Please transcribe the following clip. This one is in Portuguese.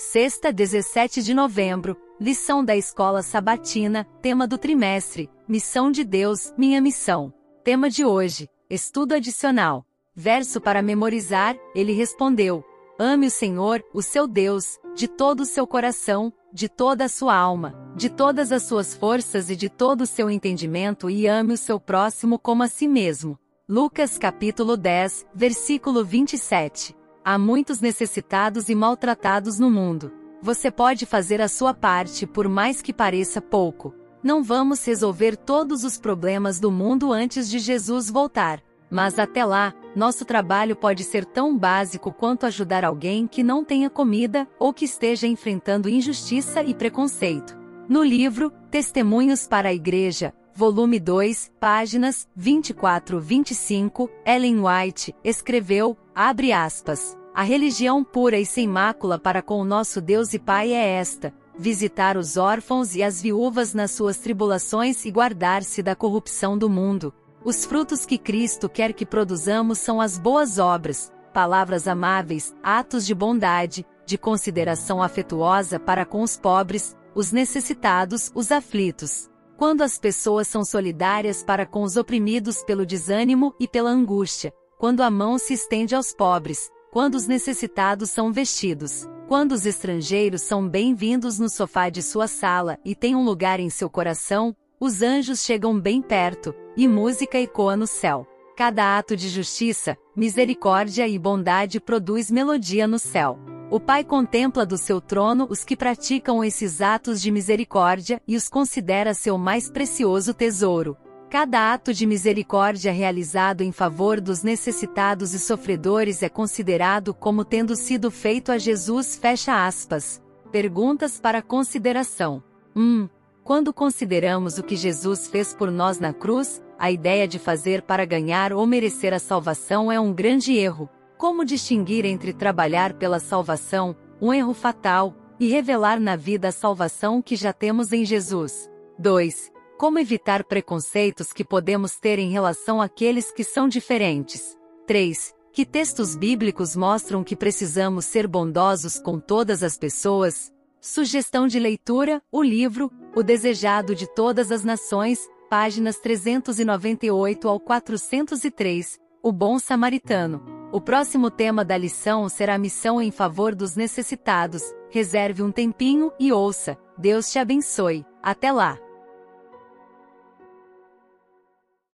Sexta, 17 de novembro, lição da escola sabatina, tema do trimestre, Missão de Deus, minha missão. Tema de hoje, estudo adicional. Verso para memorizar, ele respondeu: Ame o Senhor, o seu Deus, de todo o seu coração, de toda a sua alma, de todas as suas forças e de todo o seu entendimento e ame o seu próximo como a si mesmo. Lucas capítulo 10, versículo 27. Há muitos necessitados e maltratados no mundo. Você pode fazer a sua parte por mais que pareça pouco. Não vamos resolver todos os problemas do mundo antes de Jesus voltar. Mas até lá, nosso trabalho pode ser tão básico quanto ajudar alguém que não tenha comida ou que esteja enfrentando injustiça e preconceito. No livro Testemunhos para a Igreja, volume 2, páginas 24-25, Ellen White escreveu, abre aspas, a religião pura e sem mácula para com o nosso Deus e Pai é esta: visitar os órfãos e as viúvas nas suas tribulações e guardar-se da corrupção do mundo. Os frutos que Cristo quer que produzamos são as boas obras, palavras amáveis, atos de bondade, de consideração afetuosa para com os pobres, os necessitados, os aflitos. Quando as pessoas são solidárias para com os oprimidos pelo desânimo e pela angústia, quando a mão se estende aos pobres, quando os necessitados são vestidos, quando os estrangeiros são bem-vindos no sofá de sua sala e têm um lugar em seu coração, os anjos chegam bem perto, e música ecoa no céu. Cada ato de justiça, misericórdia e bondade produz melodia no céu. O Pai contempla do seu trono os que praticam esses atos de misericórdia e os considera seu mais precioso tesouro. Cada ato de misericórdia realizado em favor dos necessitados e sofredores é considerado como tendo sido feito a Jesus. Fecha aspas. Perguntas para consideração. 1. Um, quando consideramos o que Jesus fez por nós na cruz, a ideia de fazer para ganhar ou merecer a salvação é um grande erro. Como distinguir entre trabalhar pela salvação, um erro fatal, e revelar na vida a salvação que já temos em Jesus? 2. Como evitar preconceitos que podemos ter em relação àqueles que são diferentes? 3. Que textos bíblicos mostram que precisamos ser bondosos com todas as pessoas? Sugestão de leitura: o livro O Desejado de Todas as Nações, páginas 398 ao 403. O Bom Samaritano. O próximo tema da lição será a missão em favor dos necessitados. Reserve um tempinho e ouça. Deus te abençoe. Até lá!